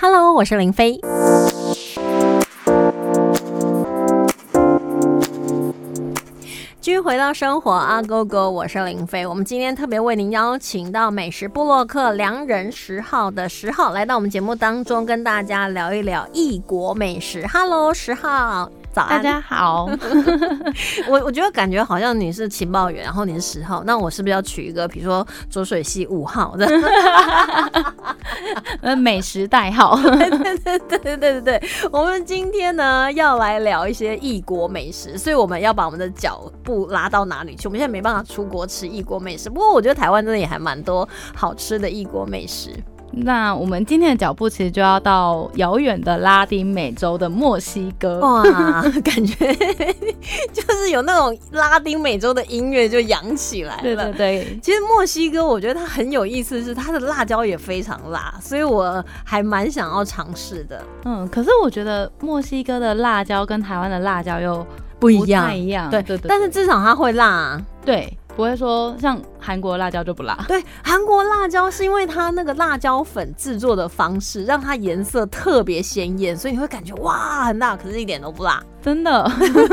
Hello，我是林飞。继续回到生活啊哥哥我是林飞。我们今天特别为您邀请到美食部落客良人十号的十号来到我们节目当中，跟大家聊一聊异国美食。Hello，十号。大家好，我我觉得感觉好像你是情报员，然后你是十号，那我是不是要取一个，比如说浊水溪五号的，呃，美食代号？对对对对对对对。我们今天呢要来聊一些异国美食，所以我们要把我们的脚步拉到哪里去？我们现在没办法出国吃异国美食，不过我觉得台湾真的也还蛮多好吃的异国美食。那我们今天的脚步其实就要到遥远的拉丁美洲的墨西哥哇，感觉 就是有那种拉丁美洲的音乐就扬起来了。对对对，其实墨西哥我觉得它很有意思，是它的辣椒也非常辣，所以我还蛮想要尝试的。嗯，可是我觉得墨西哥的辣椒跟台湾的辣椒又不一样，不太一样。对对对，但是至少它会辣。对。不会说像韩国辣椒就不辣，对，韩国辣椒是因为它那个辣椒粉制作的方式让它颜色特别鲜艳，所以你会感觉哇很辣，可是一点都不辣。真的，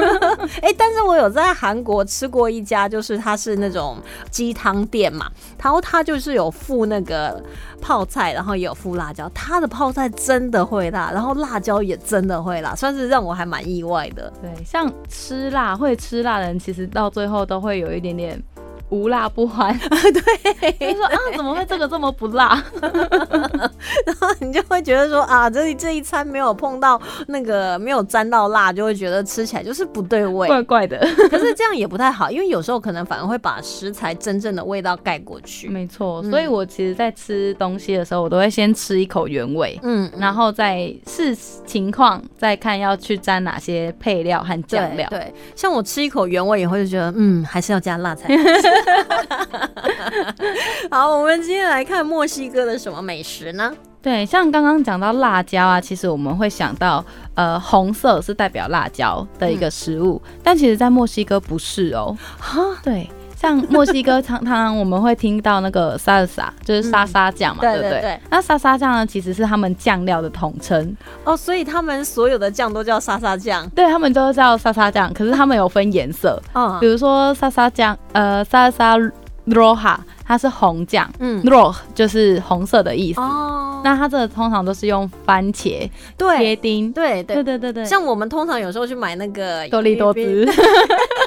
哎，但是我有在韩国吃过一家，就是它是那种鸡汤店嘛，然后它就是有附那个泡菜，然后也有附辣椒，它的泡菜真的会辣，然后辣椒也真的会辣，算是让我还蛮意外的。对，像吃辣会吃辣的人，其实到最后都会有一点点。无辣不欢，对，就说啊，怎么会这个这么不辣？然后你就会觉得说啊，这这一餐没有碰到那个没有沾到辣，就会觉得吃起来就是不对味，怪怪的。可是这样也不太好，因为有时候可能反而会把食材真正的味道盖过去。没错，所以我其实，在吃东西的时候，我都会先吃一口原味，嗯，然后再视情况再看要去沾哪些配料和酱料。对，像我吃一口原味以后就觉得，嗯，还是要加辣才。好，我们今天来看墨西哥的什么美食呢？对，像刚刚讲到辣椒啊，其实我们会想到，呃，红色是代表辣椒的一个食物，但其实在墨西哥不是哦。哈，对。像墨西哥常常我们会听到那个沙沙，就是沙沙酱嘛，对不对？那沙沙酱呢，其实是他们酱料的统称。哦，所以他们所有的酱都叫沙沙酱，对他们都叫沙沙酱，可是他们有分颜色，嗯，比如说沙沙酱，呃，沙沙罗哈。它是红酱，嗯，ro 就是红色的意思。哦，那它这个通常都是用番茄切丁，对对。对对对。像我们通常有时候去买那个多利多汁，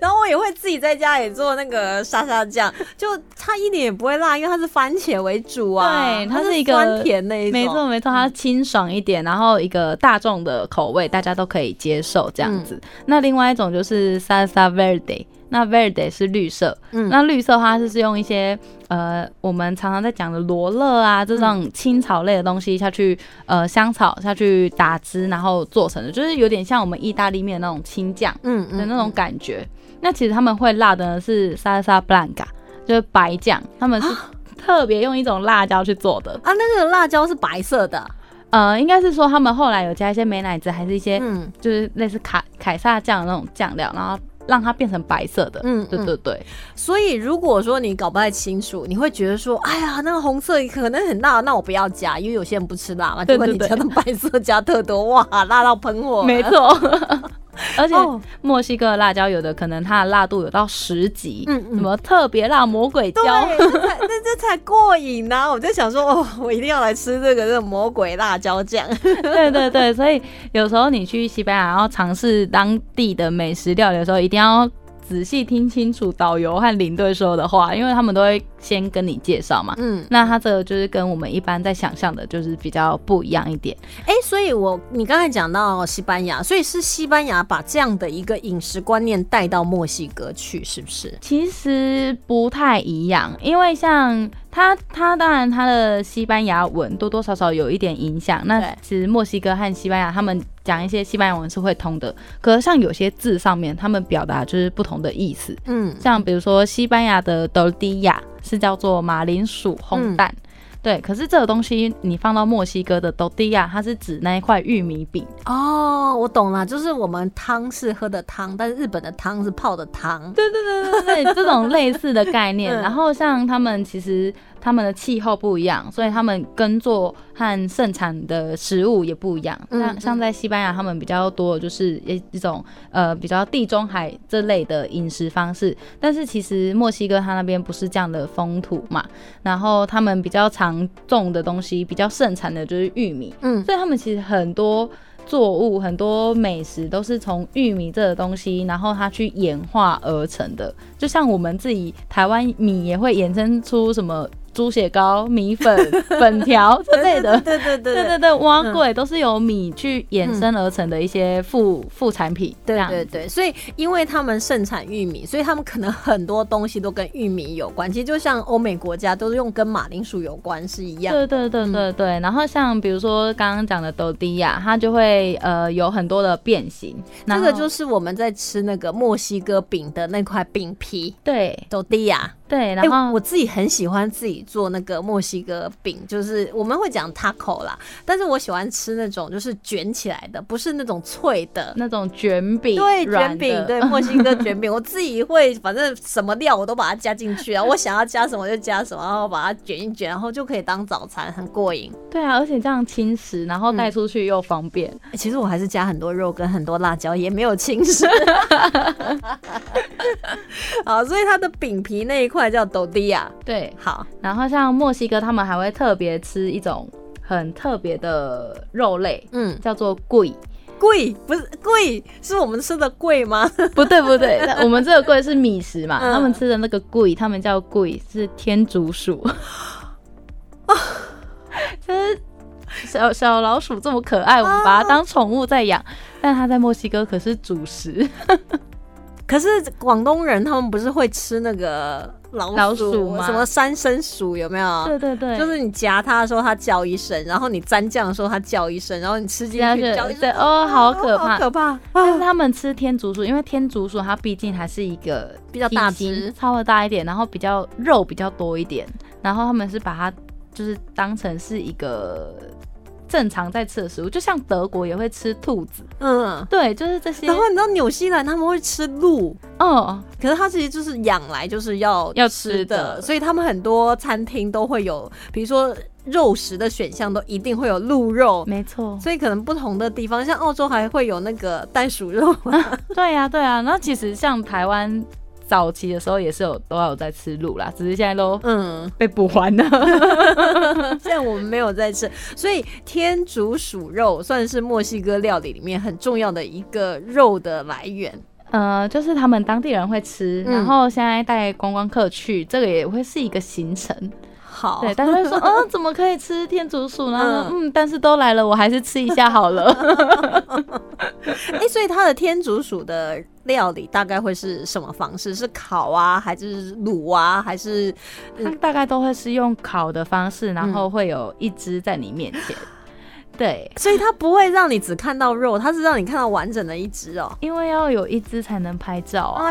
然后我也会自己在家里做那个沙沙酱，就它一点也不会辣，因为它是番茄为主啊。对，它是一个酸甜那一种，没错没错，它清爽一点，然后一个大众的口味，大家都可以接受这样子。那另外一种就是沙沙 verde。那 verde 是绿色，嗯，那绿色它是是用一些呃，我们常常在讲的罗勒啊这种青草类的东西下去，呃，香草下去打汁，然后做成的，就是有点像我们意大利面那种青酱，嗯的那种感觉。那其实他们会辣的是 salsa blanca，就是白酱，他们是特别用一种辣椒去做的啊。那个辣椒是白色的，呃，应该是说他们后来有加一些美乃滋，还是一些嗯，就是类似卡凯撒酱的那种酱料，然后。让它变成白色的，嗯，对对对。所以如果说你搞不太清楚，你会觉得说，哎呀，那个红色可能很辣，那我不要加，因为有些人不吃辣嘛。结果你加的白色加特多，哇，辣到喷火。没错。而且墨西哥的辣椒有的可能它的辣度有到十级，嗯什么特别辣魔鬼椒，那这才过瘾呢！我就想说，哦，我一定要来吃这个这个魔鬼辣椒酱。对对对，所以有时候你去西班牙，然后尝试当地的美食料理的时候，一定要。仔细听清楚导游和领队说的话，因为他们都会先跟你介绍嘛。嗯，那他这个就是跟我们一般在想象的，就是比较不一样一点。哎，所以我你刚才讲到西班牙，所以是西班牙把这样的一个饮食观念带到墨西哥去，是不是？其实不太一样，因为像。他他当然他的西班牙文多多少少有一点影响。那其实墨西哥和西班牙他们讲一些西班牙文是会通的，可是像有些字上面他们表达就是不同的意思。嗯，像比如说西班牙的多迪亚是叫做马铃薯烘蛋。对，可是这个东西你放到墨西哥的多蒂亚，它是指那一块玉米饼哦。我懂了，就是我们汤是喝的汤，但是日本的汤是泡的汤。对对对对对，这种类似的概念。然后像他们其实他们的气候不一样，所以他们耕作和盛产的食物也不一样。像像在西班牙，他们比较多的就是一一种呃比较地中海这类的饮食方式，但是其实墨西哥它那边不是这样的风土嘛，然后他们比较常种的东西，比较盛产的就是玉米，嗯，所以他们其实很多。作物很多美食都是从玉米这个东西，然后它去演化而成的，就像我们自己台湾米也会衍生出什么。猪血糕、米粉、粉条之类的，对对对对对对，蛙桂都是由米去衍生而成的一些副副产品。对对对，所以因为他们盛产玉米，所以他们可能很多东西都跟玉米有关。其实就像欧美国家都是用跟马铃薯有关是一样。对对对对对。然后像比如说刚刚讲的豆迪亚，它就会呃有很多的变形。这个就是我们在吃那个墨西哥饼的那块饼皮。对，豆迪亚。对，然后我自己很喜欢自己做那个墨西哥饼，就是我们会讲 taco 啦，但是我喜欢吃那种就是卷起来的，不是那种脆的那种卷饼。对，卷饼，对，墨西哥卷饼，我自己会，反正什么料我都把它加进去啊，我想要加什么就加什么，然后把它卷一卷，然后就可以当早餐，很过瘾。对啊，而且这样轻食，然后带出去又方便。其实我还是加很多肉跟很多辣椒，也没有轻食。好，所以它的饼皮那一块。块叫豆迪亚，对，好。然后像墨西哥，他们还会特别吃一种很特别的肉类，嗯，叫做贵贵，不是贵，是我们吃的贵吗？不对不对，我们这个贵是米食嘛，他们吃的那个贵，他们叫贵，是天竺鼠。小小老鼠这么可爱，我们把它当宠物在养，但它在墨西哥可是主食。可是广东人他们不是会吃那个老鼠吗？什么三生鼠有没有？对对对，就是你夹它的时候它叫一声，然后你沾酱的时候它叫一声，然后你吃进去叫一声，哦，好可怕，可怕！但是他们吃天竺鼠，因为天竺鼠它毕竟还是一个比较大只，稍微大一点，然后比较肉比较多一点，然后他们是把它就是当成是一个。正常在吃的食物，就像德国也会吃兔子，嗯，对，就是这些。然后你知道纽西兰他们会吃鹿，嗯，可是它其实就是养来就是要要吃的，所以他们很多餐厅都会有，比如说肉食的选项都一定会有鹿肉，没错。所以可能不同的地方，像澳洲还会有那个袋鼠肉，对呀对呀。那其实像台湾。早期的时候也是有都要有在吃鹿啦，只是现在都嗯被补还了。现在我们没有在吃，所以天竺鼠肉算是墨西哥料理里面很重要的一个肉的来源。呃，就是他们当地人会吃，然后现在带观光客去，这个也会是一个行程。好，对，大家会说，嗯，怎么可以吃天竺鼠呢？嗯，但是都来了，我还是吃一下好了。哎，所以它的天竺鼠的料理大概会是什么方式？是烤啊，还是卤啊，还是？它大概都会是用烤的方式，然后会有一只在你面前。对，所以它不会让你只看到肉，它是让你看到完整的一只哦。因为要有一只才能拍照啊。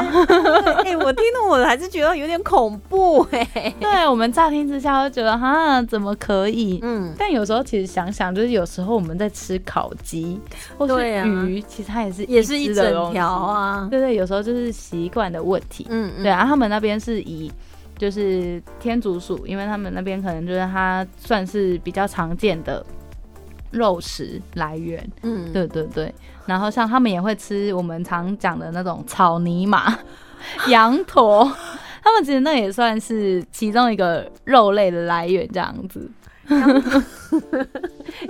哎，我听到我还是觉得有点恐怖哎。对，我们乍听之下会觉得哈，怎么可以？嗯。但有时候其实想想，就是有时候我们在吃烤鸡或是鱼，其实它也是也是一整条啊。对对，有时候就是习惯的问题。嗯嗯。对啊，他们那边是以就是天竺鼠，因为他们那边可能就是它算是比较常见的。肉食来源，嗯，对对对，然后像他们也会吃我们常讲的那种草泥马、羊驼，他们其实那也算是其中一个肉类的来源，这样子。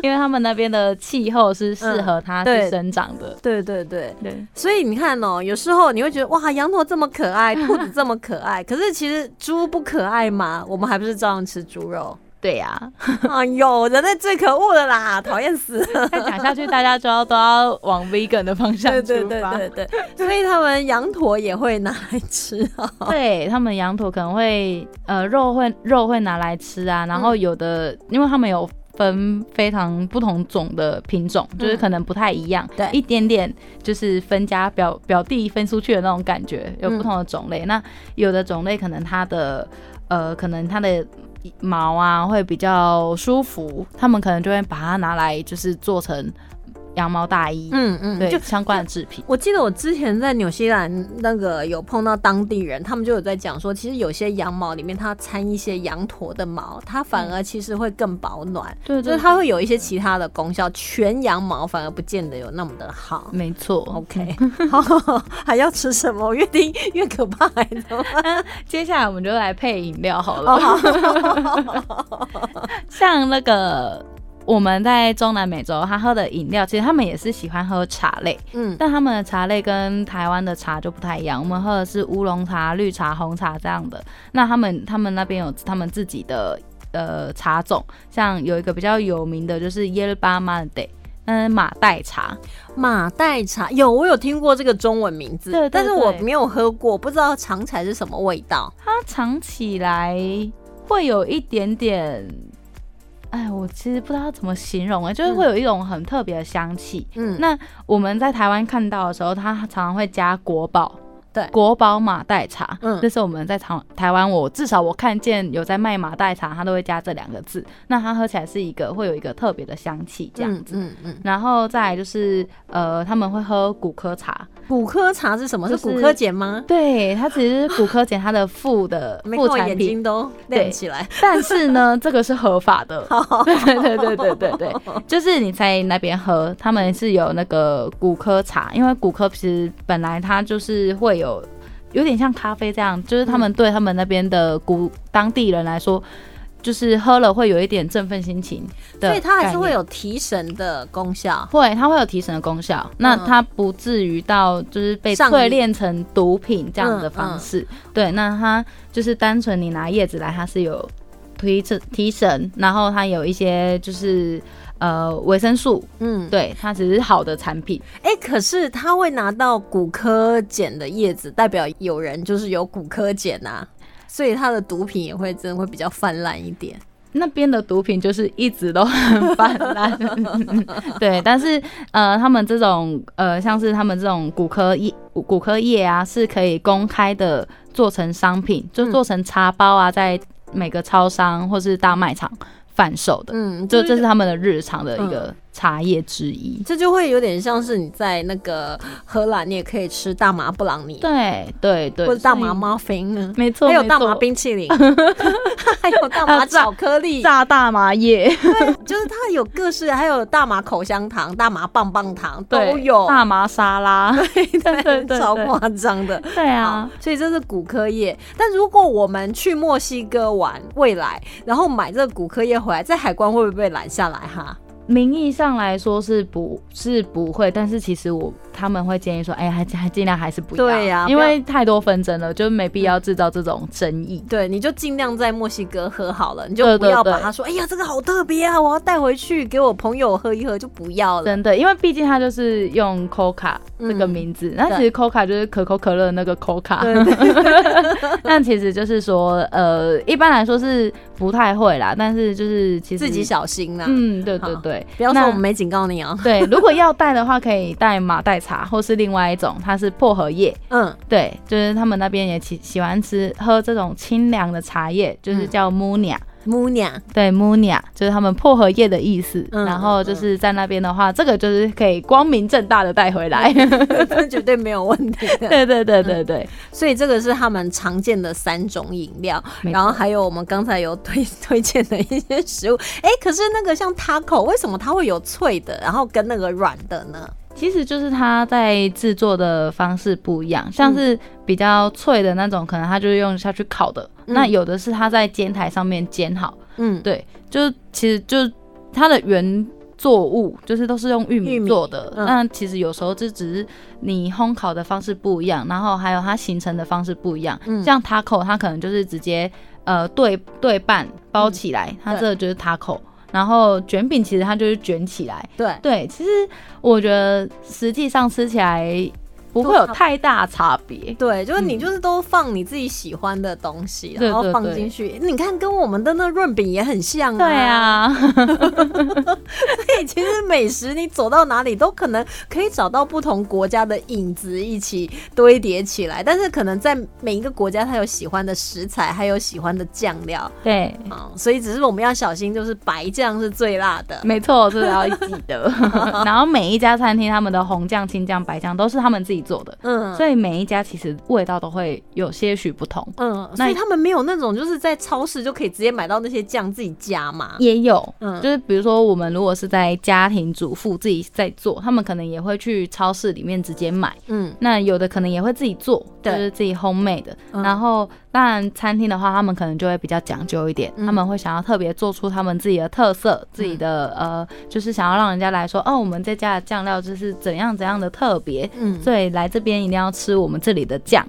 因为他们那边的气候是适合它去生长的。对对对对，所以你看哦，有时候你会觉得哇，羊驼这么可爱，兔子这么可爱，可是其实猪不可爱嘛？我们还不是照样吃猪肉？对呀，哎呦，人类最可恶的啦，讨厌死！再讲下去，大家就要都要往 vegan 的方向出发。对对对对对，所以他们羊驼也会拿来吃啊。对他们羊驼可能会呃肉会肉会拿来吃啊，然后有的因为他们有分非常不同种的品种，就是可能不太一样，对，一点点就是分家表表弟分出去的那种感觉，有不同的种类。那有的种类可能它的呃可能它的。毛啊会比较舒服，他们可能就会把它拿来就是做成羊毛大衣，嗯嗯，对，相关的制品。我记得我之前在纽西兰那个有碰到当地人，他们就有在讲说，其实有些羊毛里面它掺一些羊驼的毛，它反而其实会更保暖，对，就是它会有一些其他的功效，全羊毛反而不见得有那么的好。没错，OK，好，还要吃什么？越听越可怕，你知道吗？接下来我们就来配饮料好了，像那个。我们在中南美洲，他喝的饮料其实他们也是喜欢喝茶类，嗯，但他们的茶类跟台湾的茶就不太一样。我们喝的是乌龙茶、绿茶、红茶这样的。那他们他们那边有他们自己的呃茶种，像有一个比较有名的就是耶巴马德，嗯，马黛茶。马黛茶有我有听过这个中文名字，对，但是我没有喝过，不知道尝起来是什么味道。它尝起来会有一点点。哎，我其实不知道怎么形容哎，就是会有一种很特别的香气。嗯，那我们在台湾看到的时候，它常常会加国宝。对，国宝马黛茶，嗯，这是我们在台台湾，我至少我看见有在卖马黛茶，它都会加这两个字。那它喝起来是一个会有一个特别的香气，这样子。嗯嗯。然后再来就是呃，他们会喝骨科茶。骨科茶是什么？是骨科碱吗？对，它其实是骨科碱，它的副的 副产品。眼睛都亮起来。但是呢，这个是合法的。对对对对对对，就是你在那边喝，他们是有那个骨科茶，因为骨科其实本来它就是会有。有有点像咖啡这样，就是他们对他们那边的古当地人来说，就是喝了会有一点振奋心情，所以它还是会有提神的功效。会，它会有提神的功效。那它不至于到就是被淬炼成毒品这样的方式。对，那它就是单纯你拿叶子来，它是有提神提神，然后它有一些就是。呃，维生素，嗯，对，它只是好的产品。哎，可是他会拿到骨科碱的叶子，代表有人就是有骨科碱啊，所以他的毒品也会真的会比较泛滥一点。那边的毒品就是一直都很泛滥，对。但是呃，他们这种呃，像是他们这种骨科叶骨科叶啊，是可以公开的做成商品，就做成茶包啊，在每个超商或是大卖场。贩售的，嗯，就这是他们的日常的一个。茶叶之一，这就会有点像是你在那个荷兰，你也可以吃大麻布朗尼，对对对，或者大麻 muffin，没错，还有大麻冰淇淋，还有大麻巧克力，炸大麻叶，对，就是它有各式，还有大麻口香糖、大麻棒棒糖都有，大麻沙拉，对对 对，超夸张的，对啊，所以这是骨科叶。但如果我们去墨西哥玩，未来然后买这个骨科叶回来，在海关会不会被拦下来哈？名义上来说是不是不会，但是其实我他们会建议说，哎，还还尽量还是不要，对呀，因为太多纷争了，就没必要制造这种争议。对，你就尽量在墨西哥喝好了，你就不要把他说，哎呀，这个好特别啊，我要带回去给我朋友喝一喝，就不要了。真的，因为毕竟它就是用 Coca 这个名字，那其实 Coca 就是可口可乐那个 Coca，但其实就是说，呃，一般来说是不太会啦，但是就是其实自己小心啦。嗯，对对对。不要说我们没警告你哦。对，如果要带的话，可以带马黛茶，或是另外一种，它是薄荷叶。嗯，对，就是他们那边也喜喜欢吃喝这种清凉的茶叶，就是叫 munia。木娘，对木娘，就是他们薄荷叶的意思。然后就是在那边的话，这个就是可以光明正大的带回来，这绝对没有问题的。对对对对对，所以这个是他们常见的三种饮料。然后还有我们刚才有推 推荐的一些食物。哎，可是那个像 taco，为什么它会有脆的，然后跟那个软的呢？其实就是它在制作的方式不一样，像是比较脆的那种，可能它就是用下去烤的；那有的是它在煎台上面煎好。嗯，对，就其实就它的原作物就是都是用玉米做的。那其实有时候这只是你烘烤的方式不一样，然后还有它形成的方式不一样。像 taco，它可能就是直接呃对对半包起来，它这个就是 taco。然后卷饼其实它就是卷起来，对。对，其实我觉得实际上吃起来不会有太大差别，对，就是你就是都放你自己喜欢的东西，然后放进去，你看跟我们的那润饼也很像，对啊，所以其实美食，你走到哪里都可能可以找到不同国家的影子一起堆叠起来。但是可能在每一个国家，它有喜欢的食材，还有喜欢的酱料。对，啊，所以只是我们要小心，就是白酱是最辣的。没错，这个要记得。然后每一家餐厅他们的红酱、青酱、白酱都是他们自己做的，嗯，所以每一家其实味道都会有些许不同。嗯，所以他们没有那种就是在超市就可以直接买到那些酱自己加嘛？也有，嗯，就是比如说我们如果是在家庭主妇自己在做，他们可能也会去超市里面直接买，嗯，那有的可能也会自己做，就是自己 home made 的。然后当然餐厅的话，他们可能就会比较讲究一点，他们会想要特别做出他们自己的特色，自己的呃，就是想要让人家来说，哦，我们这家的酱料就是怎样怎样的特别，嗯，所以来这边一定要吃我们这里的酱。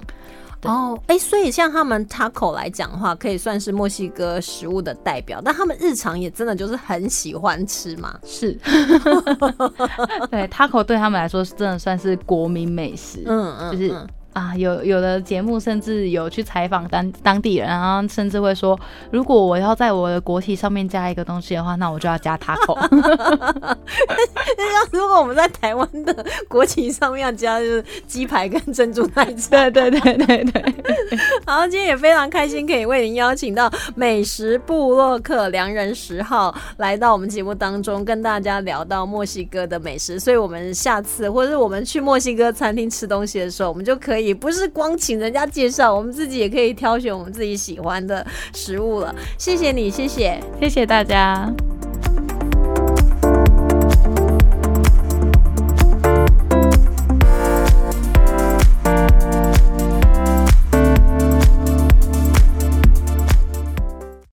哦，哎，所以像他们 taco 来讲的话，可以算是墨西哥食物的代表，但他们日常也真的就是很喜欢吃嘛。是，对 taco 对他们来说是真的算是国民美食，嗯嗯，就是。啊，有有的节目甚至有去采访当当地人，然后甚至会说，如果我要在我的国旗上面加一个东西的话，那我就要加 taco。那如果我们在台湾的国旗上面要加就是鸡排跟珍珠奶茶，对对对对对。好，今天也非常开心，可以为您邀请到美食部落客良人十号来到我们节目当中，跟大家聊到墨西哥的美食。所以，我们下次或者是我们去墨西哥餐厅吃东西的时候，我们就可以。也不是光请人家介绍，我们自己也可以挑选我们自己喜欢的食物了。谢谢你，谢谢，谢谢大家。